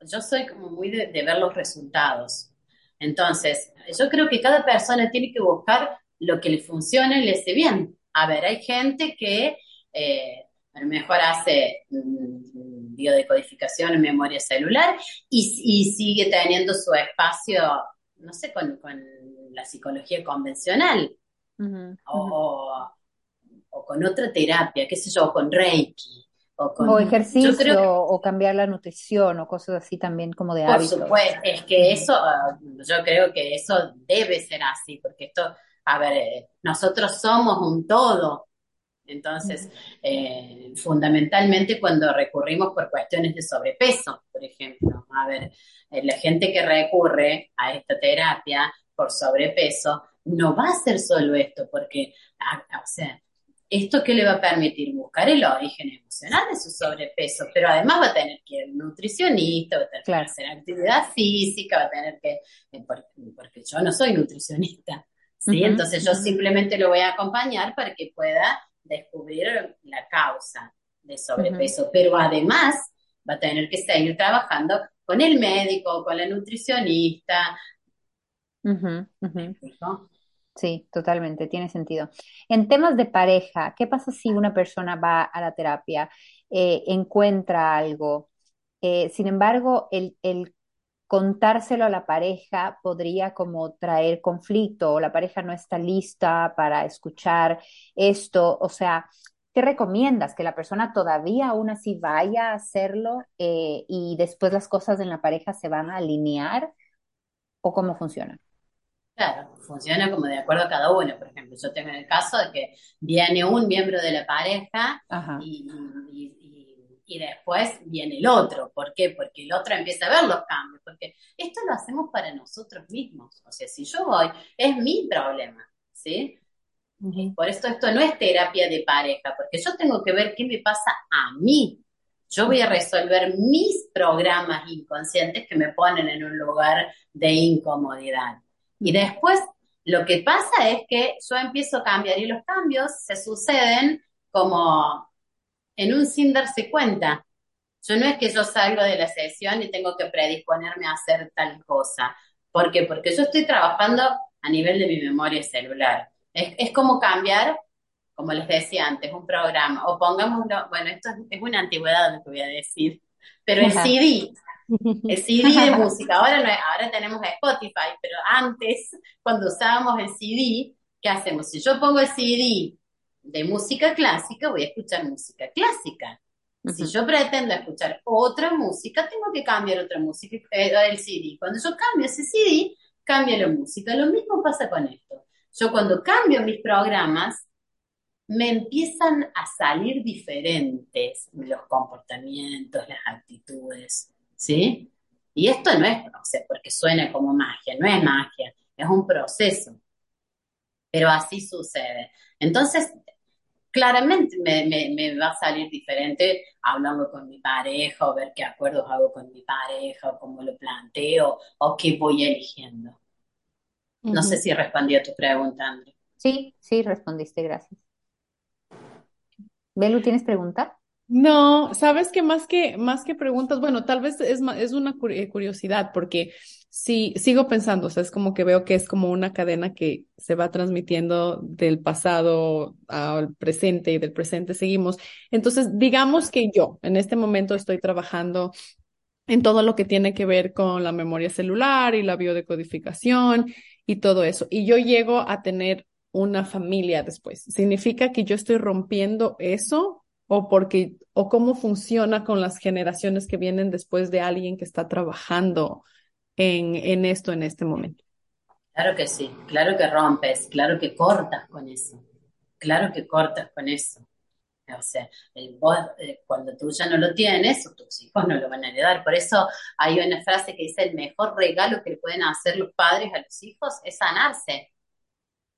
yo soy como muy de, de ver los resultados. Entonces, yo creo que cada persona tiene que buscar lo que le funcione y le hace bien. A ver, hay gente que eh, a lo mejor hace mm, biodecodificación en memoria celular y, y sigue teniendo su espacio, no sé, con, con la psicología convencional. O, o con otra terapia, qué sé yo, con Reiki, o con... O ejercicio que, o cambiar la nutrición o cosas así también como de por hábitos. supuesto, es que eso, ah, yo creo que eso debe ser así, porque esto, a ver, eh, nosotros somos un todo. Entonces, eh, fundamentalmente cuando recurrimos por cuestiones de sobrepeso, por ejemplo, a ver, eh, la gente que recurre a esta terapia por sobrepeso no va a hacer solo esto, porque, ah, o sea, ¿esto qué le va a permitir? Buscar el origen emocional de su sobrepeso, pero además va a tener que ir a un nutricionista, va a tener que hacer actividad física, va a tener que, por- porque yo no soy nutricionista, ¿sí? Entonces yo simplemente lo voy a acompañar para que pueda descubrir la causa de sobrepeso, pero además va a tener que seguir trabajando con el médico, con la nutricionista. Sí, totalmente, tiene sentido. En temas de pareja, ¿qué pasa si una persona va a la terapia, eh, encuentra algo? eh, sin embargo, el, el contárselo a la pareja podría como traer conflicto o la pareja no está lista para escuchar esto. O sea, ¿qué recomiendas? ¿Que la persona todavía aún así vaya a hacerlo eh, y después las cosas en la pareja se van a alinear? ¿O cómo funciona? Claro, funciona como de acuerdo a cada uno. Por ejemplo, yo tengo el caso de que viene un miembro de la pareja y- y- después viene el otro. ¿Por qué? Porque el otro empieza a ver los cambios. Porque esto lo hacemos para nosotros mismos. O sea, si yo voy, es mi problema, ¿sí? Por eso esto no es terapia de pareja, porque yo tengo que ver qué me pasa a mí. Yo voy a resolver mis programas inconscientes que me ponen en un lugar de incomodidad. Y después lo que pasa es que yo empiezo a cambiar y los cambios se suceden como en un sin darse cuenta. Yo no es que yo salgo de la sesión y tengo que predisponerme a hacer tal cosa. ¿Por qué? Porque yo estoy trabajando a nivel de mi memoria celular. Es, es como cambiar, como les decía antes, un programa. O pongámoslo, bueno, esto es, es una antigüedad lo que voy a decir, pero el. CD, el CD de música. Ahora, no, ahora tenemos Spotify, pero antes, cuando usábamos el CD, ¿qué hacemos? Si yo pongo el CD de música clásica, voy a escuchar música clásica. Si yo pretendo escuchar otra música, tengo que cambiar otra música, eh, el CD. Cuando yo cambio ese CD, cambia la música. Lo mismo pasa con esto. Yo cuando cambio mis programas, me empiezan a salir diferentes los comportamientos, las actitudes, ¿sí? Y esto no es, o sea, porque suena como magia, no es magia, es un proceso, pero así sucede. Entonces, claramente me, me- me va a salir diferente hablando con mi pareja, o ver qué acuerdos hago con mi pareja, o cómo lo planteo, o qué voy eligiendo. No sé si respondí a tu pregunta, André. Sí, sí, respondiste, gracias. Belu, ¿tienes pregunta? No, sabes que más que más que preguntas, bueno, tal vez es es una eh, curiosidad porque sí sigo pensando, o sea, es como que veo que es como una cadena que se va transmitiendo del pasado al presente y del presente seguimos. Entonces, digamos que yo en este momento estoy trabajando en todo lo que tiene que ver con la memoria celular y la biodecodificación y todo eso. Y yo llego a tener una familia después. ¿Significa que yo estoy rompiendo eso o porque o cómo funciona con las generaciones que vienen después de alguien que está trabajando en, en esto en este momento? Claro que sí, claro que rompes, claro que cortas con eso, claro que cortas con eso. O sea, eh, vos eh, cuando tú ya no lo tienes, o tus hijos no lo van a heredar. Por eso hay una frase que dice, el mejor regalo que le pueden hacer los padres a los hijos es sanarse.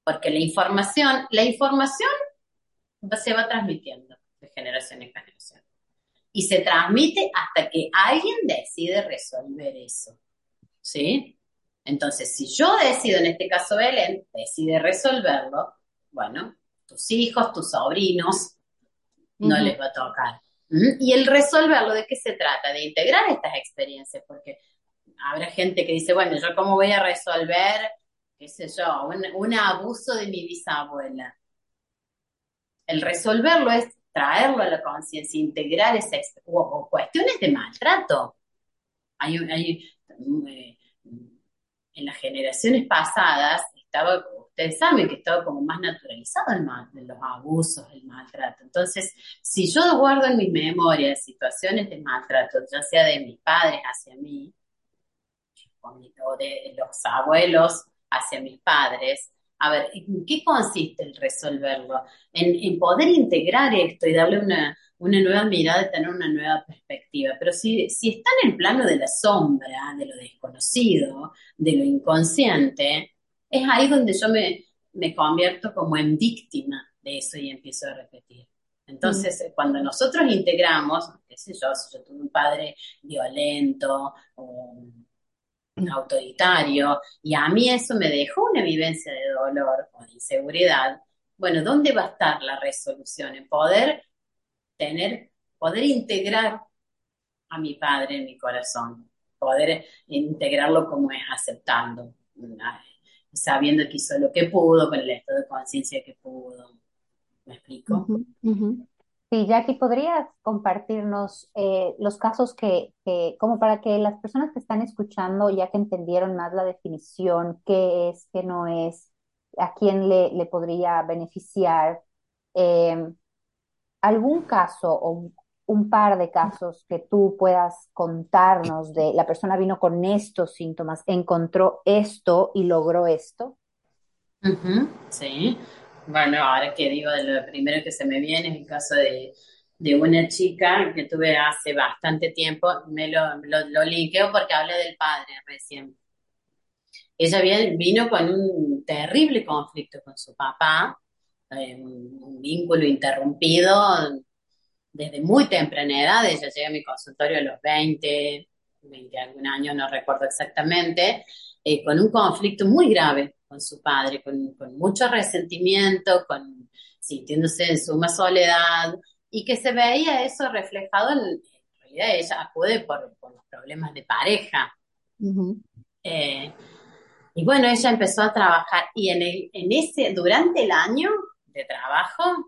Porque la información, la información se va transmitiendo de generación en generación. Y se transmite hasta que alguien decide resolver eso. ¿Sí? Entonces, si yo decido, en este caso Belén, decide resolverlo, bueno, tus hijos, tus sobrinos, no les va a tocar. Y el resolverlo, ¿de qué se trata? De integrar estas experiencias, porque habrá gente que dice, bueno, yo cómo voy a resolver, qué sé yo, un, abuso de mi bisabuela. El resolverlo es traerlo a la conciencia, integrar esa o, cuestiones de maltrato. Hay, hay eh, en las generaciones pasadas estaba, ustedes saben que estaba como más naturalizado el mal, los abusos, el maltrato. Entonces, si yo guardo en mi memoria situaciones de maltrato, ya sea de mis padres hacia mí, o de los abuelos hacia mis padres, a ver, ¿en qué consiste el resolverlo? En, poder integrar esto y darle una, nueva mirada, tener una nueva perspectiva. Pero si, si está en el plano de la sombra, de lo desconocido, de lo inconsciente, es ahí donde yo me, me convierto como en víctima de eso y empiezo a repetir. Entonces, mm. cuando nosotros integramos, qué sé yo, si yo tuve un padre violento o autoritario, y a mí eso me dejó una vivencia de dolor o de inseguridad, bueno, ¿dónde va a estar la resolución? En poder tener, poder integrar a mi padre en mi corazón, poder integrarlo como es aceptando, sabiendo que hizo lo que pudo, con el estado de conciencia que pudo. ¿Me explico? Sí, Jackie, ¿podrías compartirnos eh, los casos que, como para que las personas que están escuchando, ya que entendieron más la definición, qué es, qué no es, a quién le, le podría beneficiar, em, algún caso o un par de casos que tú puedas contarnos de la persona vino con estos síntomas, encontró esto y logró esto? Sí, bueno, ahora que digo, de lo primero que se me viene es el caso de, una chica que tuve hace bastante tiempo, me lo, lo, linkeo porque hablé del padre recién. Ella vino con un terrible conflicto con su papá, eh, un vínculo interrumpido desde muy temprana edad. Ella llega a mi consultorio a los 20, 20 algún año, no recuerdo exactamente, eh, con un conflicto muy grave con su padre, con, mucho resentimiento, con, sintiéndose en suma soledad, y que se veía eso reflejado en, en realidad ella acude por, los problemas de pareja. Eh, y bueno, ella empezó a trabajar y en, en ese, durante el año de trabajo,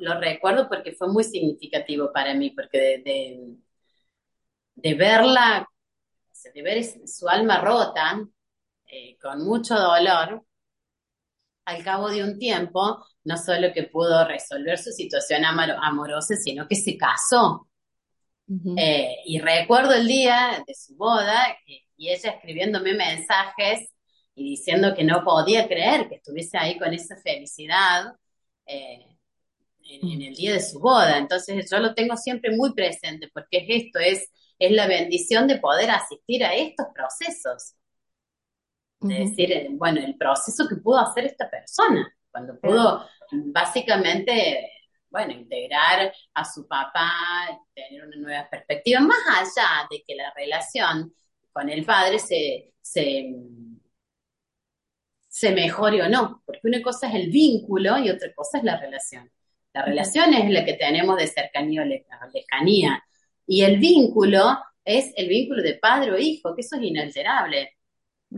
lo recuerdo porque fue muy significativo para mí, porque de, de verla, de ver su alma rota, eh, con mucho dolor, al cabo de un tiempo, no solo que pudo resolver su situación amorosa, sino que se casó. Eh, y recuerdo el día de su boda y ella escribiéndome mensajes y diciendo que no podía creer que estuviese ahí con esa felicidad eh, en, en, el día de su boda. Entonces yo lo tengo siempre muy presente porque es esto, es, es la bendición de poder asistir a estos procesos. De decir, eh, bueno, el proceso que pudo hacer esta persona, cuando pudo básicamente, bueno, integrar a su papá, tener una nueva perspectiva, más allá de que la relación con el padre se, se, se mejore o no, porque una cosa es el vínculo y otra cosa es la relación. La relación es la que tenemos de cercanía o lejanía, y el vínculo es el vínculo de padre o hijo, que eso es inalterable.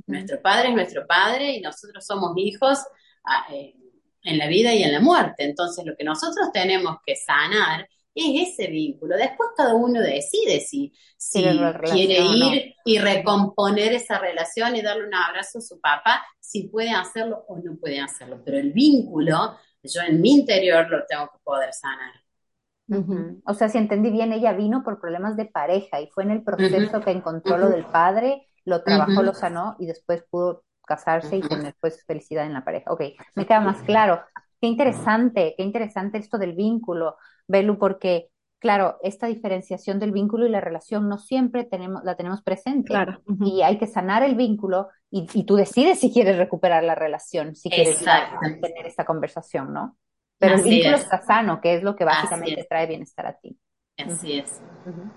Nuestro padre es nuestro padre y nosotros somos hijos ah, eh, en la vida y en la muerte. Entonces, lo que nosotros tenemos que sanar es ese vínculo. Después cada uno decide si, si quiere ir y recomponer esa relación y darle un abrazo a su papá, si puede hacerlo o no puede hacerlo. Pero el vínculo, yo en mi interior lo tengo que poder sanar. O sea, si entendí bien, ella vino por problemas de pareja y fue en el proceso que encontró lo del padre lo trabajó, lo sanó y después pudo casarse y tener pues felicidad en la pareja. Ok, me queda más claro. Qué interesante, qué interesante esto del vínculo, Belu, porque claro, esta diferenciación del vínculo y la relación no siempre tenemos, la tenemos presente. Claro. Y hay que sanar el vínculo y, tú decides si quieres recuperar la relación, si quieres tener esta conversación, ¿no? Pero el vínculo está sano, que es lo que básicamente trae bienestar a ti. Así es.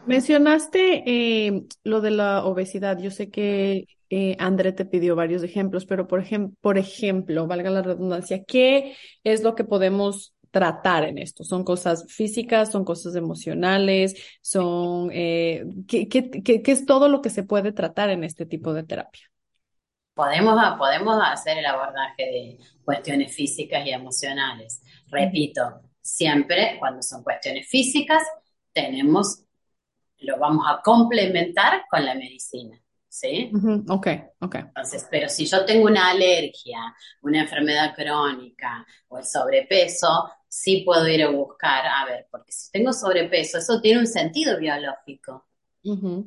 Mencionaste eh, lo de la obesidad. Yo sé que eh, André te pidió varios ejemplos, pero por, ejem por ejemplo, valga la redundancia, ¿qué es lo que podemos tratar en esto? ¿Son cosas físicas, son cosas emocionales, son, eh, ¿qué, qué, qué, qué es todo lo que se puede tratar en este tipo de terapia? Podemos, podemos hacer el abordaje de cuestiones físicas y emocionales. Repito, siempre cuando son cuestiones físicas, tenemos, lo vamos a complementar con la medicina. ¿Sí? Ok, ok. Entonces, pero si yo tengo una alergia, una enfermedad crónica o el sobrepeso, sí puedo ir a buscar, a ver, porque si tengo sobrepeso, eso tiene un sentido biológico.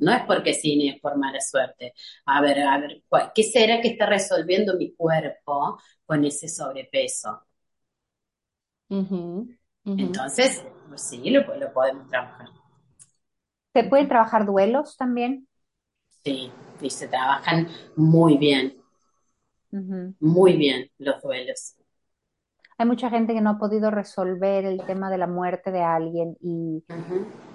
No es porque sí ni es por mala suerte. A ver, a ver, ¿qué será que está resolviendo mi cuerpo con ese sobrepeso? Entonces, pues sí, lo, lo podemos trabajar. ¿Se pueden trabajar duelos también? Sí, y se trabajan muy bien. Muy bien los duelos. Hay mucha gente que no ha podido resolver el tema de la muerte de alguien y,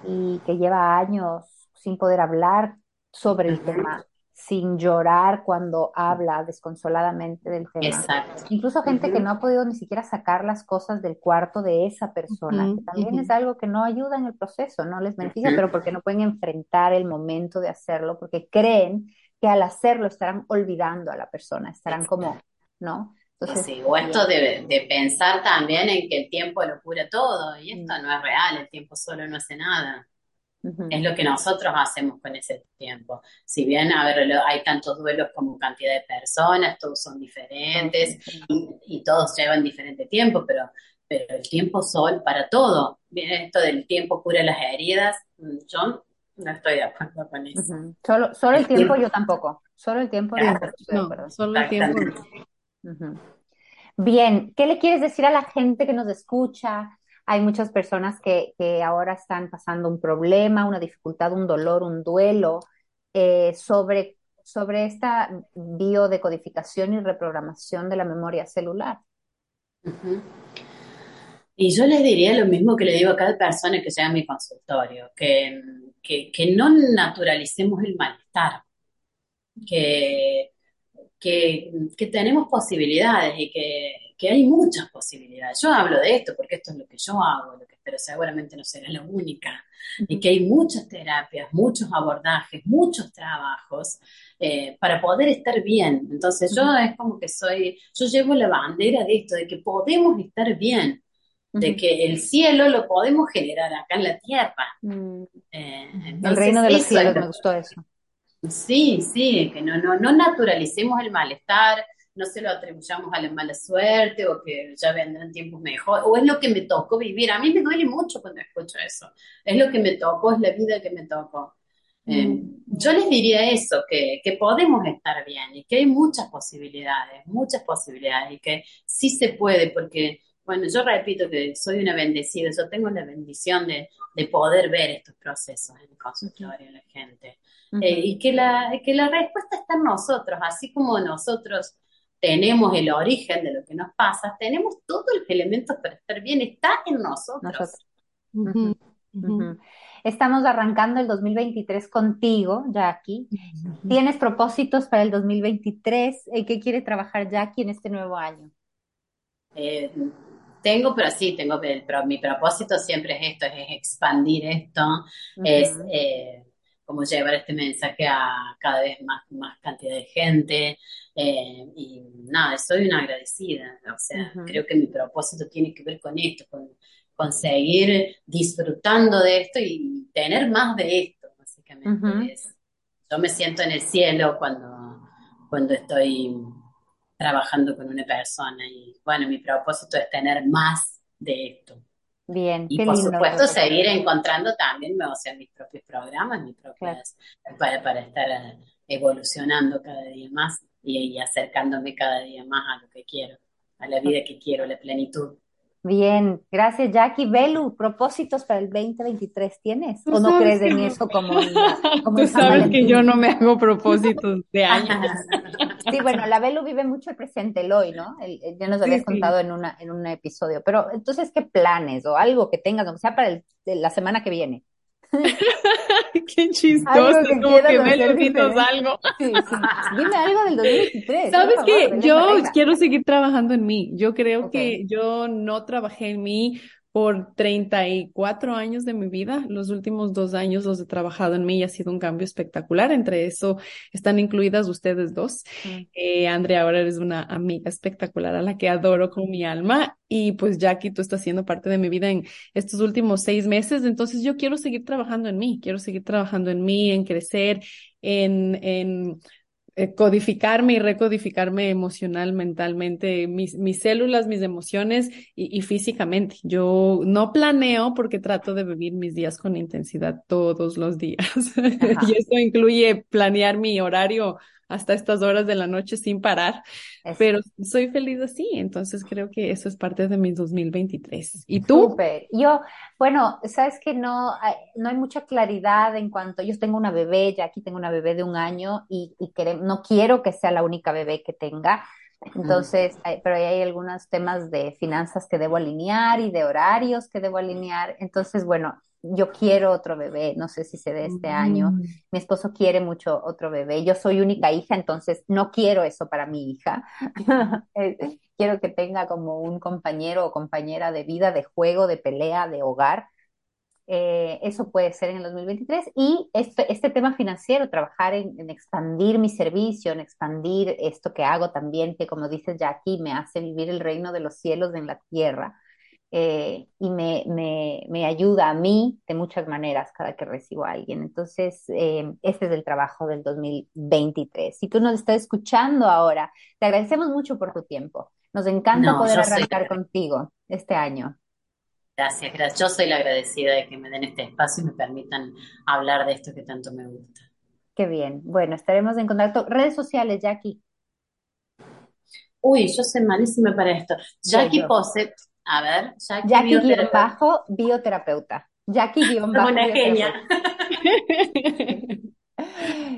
y que lleva años sin poder hablar sobre el tema, sin llorar cuando habla desconsoladamente del tema. Exacto. Incluso gente que no ha podido ni siquiera sacar las cosas del cuarto de esa persona, que también es algo que no ayuda en el proceso, no les beneficia, pero porque no pueden enfrentar el momento de hacerlo, porque creen que al hacerlo estarán olvidando a la persona, estarán como, ¿no? Entonces, sí, o esto de, de, pensar también en que el tiempo lo cura todo, y esto no es real, el tiempo solo no hace nada. Es lo que nosotros hacemos con ese tiempo. Si bien, a ver, hay tantos duelos como cantidad de personas, todos son diferentes y, todos llevan diferente tiempo, pero, pero el tiempo sol para todo. Bien, esto del tiempo cura las heridas, mm, yo no estoy de acuerdo con eso. Solo, solo el, tiempo, yo tampoco. Solo el tiempo no, solo el tiempo. Bien, ¿qué le quieres decir a la gente que nos escucha? Hay muchas personas que, ahora están pasando un problema, una dificultad, un dolor, un duelo eh, sobre, sobre esta biodecodificación y reprogramación de la memoria celular. Y yo les diría lo mismo que le digo a cada persona que llega a mi consultorio, que, que, no naturalicemos el malestar, que, que, tenemos posibilidades y que, que hay muchas posibilidades. Yo hablo de esto porque esto es lo que yo hago, lo que, pero seguramente no será la única. Y que hay muchas terapias, muchos abordajes, muchos trabajos eh, para poder estar bien. Entonces yo es como que soy, yo llevo la bandera de esto, de que podemos estar bien, de que el cielo lo podemos generar acá en la tierra. Mm. Eh, el reino de los cielos, me gustó eso. Sí, sí, que no, no, no naturalicemos el malestar, no se lo atribuyamos a la mala suerte o que ya vendrán tiempos mejores, o es lo que me tocó vivir. A mí me duele mucho cuando escucho eso. Es lo que me tocó, es la vida que me tocó. Eh, mm. yo les diría eso, que, que, podemos estar bien y que hay muchas posibilidades, muchas posibilidades y que sí se puede, porque, bueno, yo repito que soy una bendecida, yo tengo la bendición de, de poder ver estos procesos en el consultorio de la gente. Eh, y que la, que la respuesta está en nosotros, así como nosotros tenemos el origen de lo que nos pasa, tenemos todos los elementos para estar bien, está en nosotros. Estamos arrancando el 2023 contigo, Jackie. ¿Tienes propósitos para el 2023? ¿En qué quiere trabajar Jackie en este nuevo año? Eh, tengo, pero sí, tengo, pero mi propósito siempre es esto, es expandir esto, es eh, como llevar este mensaje a cada vez más, más cantidad de gente. Eh, y nada, soy una agradecida. O sea, creo que mi propósito tiene que ver con esto, con, conseguir disfrutando de esto y tener más de esto, básicamente. yo me siento en el cielo cuando, cuando estoy trabajando con una persona y bueno, mi propósito es tener más de esto. Bien, y por supuesto seguir encontrando también, o sea, mis propios programas, mis propias, para, para estar eh, evolucionando cada día más y, acercándome cada día más a lo que quiero, a la vida que quiero, la plenitud. Bien, gracias Jackie. Belu, propósitos para el 2023 tienes o no crees en eso como, como Tú sabes que yo no me hago propósitos de años. *laughs* Sí, bueno, la Belu vive mucho el presente, el hoy, ¿no? ya nos habías contado en una en un episodio. Pero entonces, ¿qué planes o algo que tengas, o sea, para la semana que viene? *laughs* Qué chistoso, que como que me diferente. algo. Sí, sí. Dime algo del 2023. ¿Sabes Belén Yo quiero seguir trabajando en mí. Yo creo que yo no trabajé en mí por 34 años de mi vida. Los últimos dos años los he trabajado en mí y ha sido un cambio espectacular. Entre eso están incluidas ustedes dos. Mm. Eh, Andrea, ahora eres una amiga espectacular a la que adoro con mi alma. Y pues Jackie, tú estás siendo parte de mi vida en estos últimos seis meses. Entonces yo quiero seguir trabajando en mí, quiero seguir trabajando en mí, en crecer, en, en codificarme y recodificarme emocional, mentalmente, mis, mis células, mis emociones y, y físicamente. Yo no planeo porque trato de vivir mis días con intensidad todos los días. *laughs* Y eso incluye planear mi horario hasta estas horas de la noche sin parar, pero soy feliz así, entonces creo que eso es parte de mi 2023. ¿Y tú? Súper. Yo, bueno, sabes que no hay, no hay mucha claridad en cuanto, yo tengo una bebé, ya aquí tengo una bebé de un año y, no quiero que sea la única bebé que tenga. Entonces, hay- pero hay algunos temas de finanzas que debo alinear y de horarios que debo alinear. Entonces, bueno, yo quiero otro bebé, no sé si se dé este año. Mm. Mi esposo quiere mucho otro bebé. Yo soy única hija, entonces no quiero eso para mi hija. *laughs* Eh, Quiero que tenga como un compañero o compañera de vida, de juego, de pelea, de hogar. Eh, eso puede ser en el 2023. Y este, este tema financiero, trabajar en, en expandir mi servicio, en expandir esto que hago también, que como dices Jackie, me hace vivir el reino de los cielos en la tierra. Eh, y me, me, me ayuda a mí de muchas maneras cada que recibo a alguien. Entonces, eh, este es el trabajo del 2023. Si tú nos estás escuchando ahora, te agradecemos mucho por tu tiempo. Nos encanta No, poder soy arrancar contigo este año. Gracias, gracias. Yo soy la agradecida de que me den este espacio y me permitan hablar de esto que tanto me gusta. Qué bien. Bueno, estaremos en contacto. Redes sociales, Jackie. Uy, yo soy malísima para esto. Jackie yo. Posset, a ver, Jackie, Jackie bioterapeuta. bajo bioterapeuta. Jackie *laughs* guion bajo una genia. *laughs*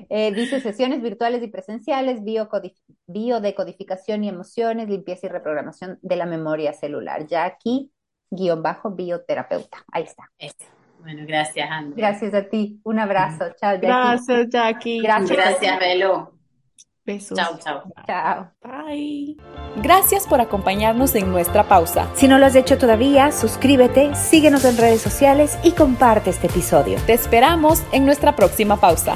Eh, dice sesiones virtuales y presenciales, biodecodificación y emociones, limpieza y reprogramación de la memoria celular. Jackie guion bajo bioterapeuta. Ahí está. Bueno, gracias, Andrea. Gracias a ti. Un abrazo. Chao, Jackie. Gracias, Jackie. Gracias. Gracias, Belu. Besos. Chao, chao. Chao. Bye. Gracias por acompañarnos en nuestra pausa. Si no lo has hecho todavía, suscríbete, síguenos en redes sociales y comparte este episodio. Te esperamos en nuestra próxima pausa.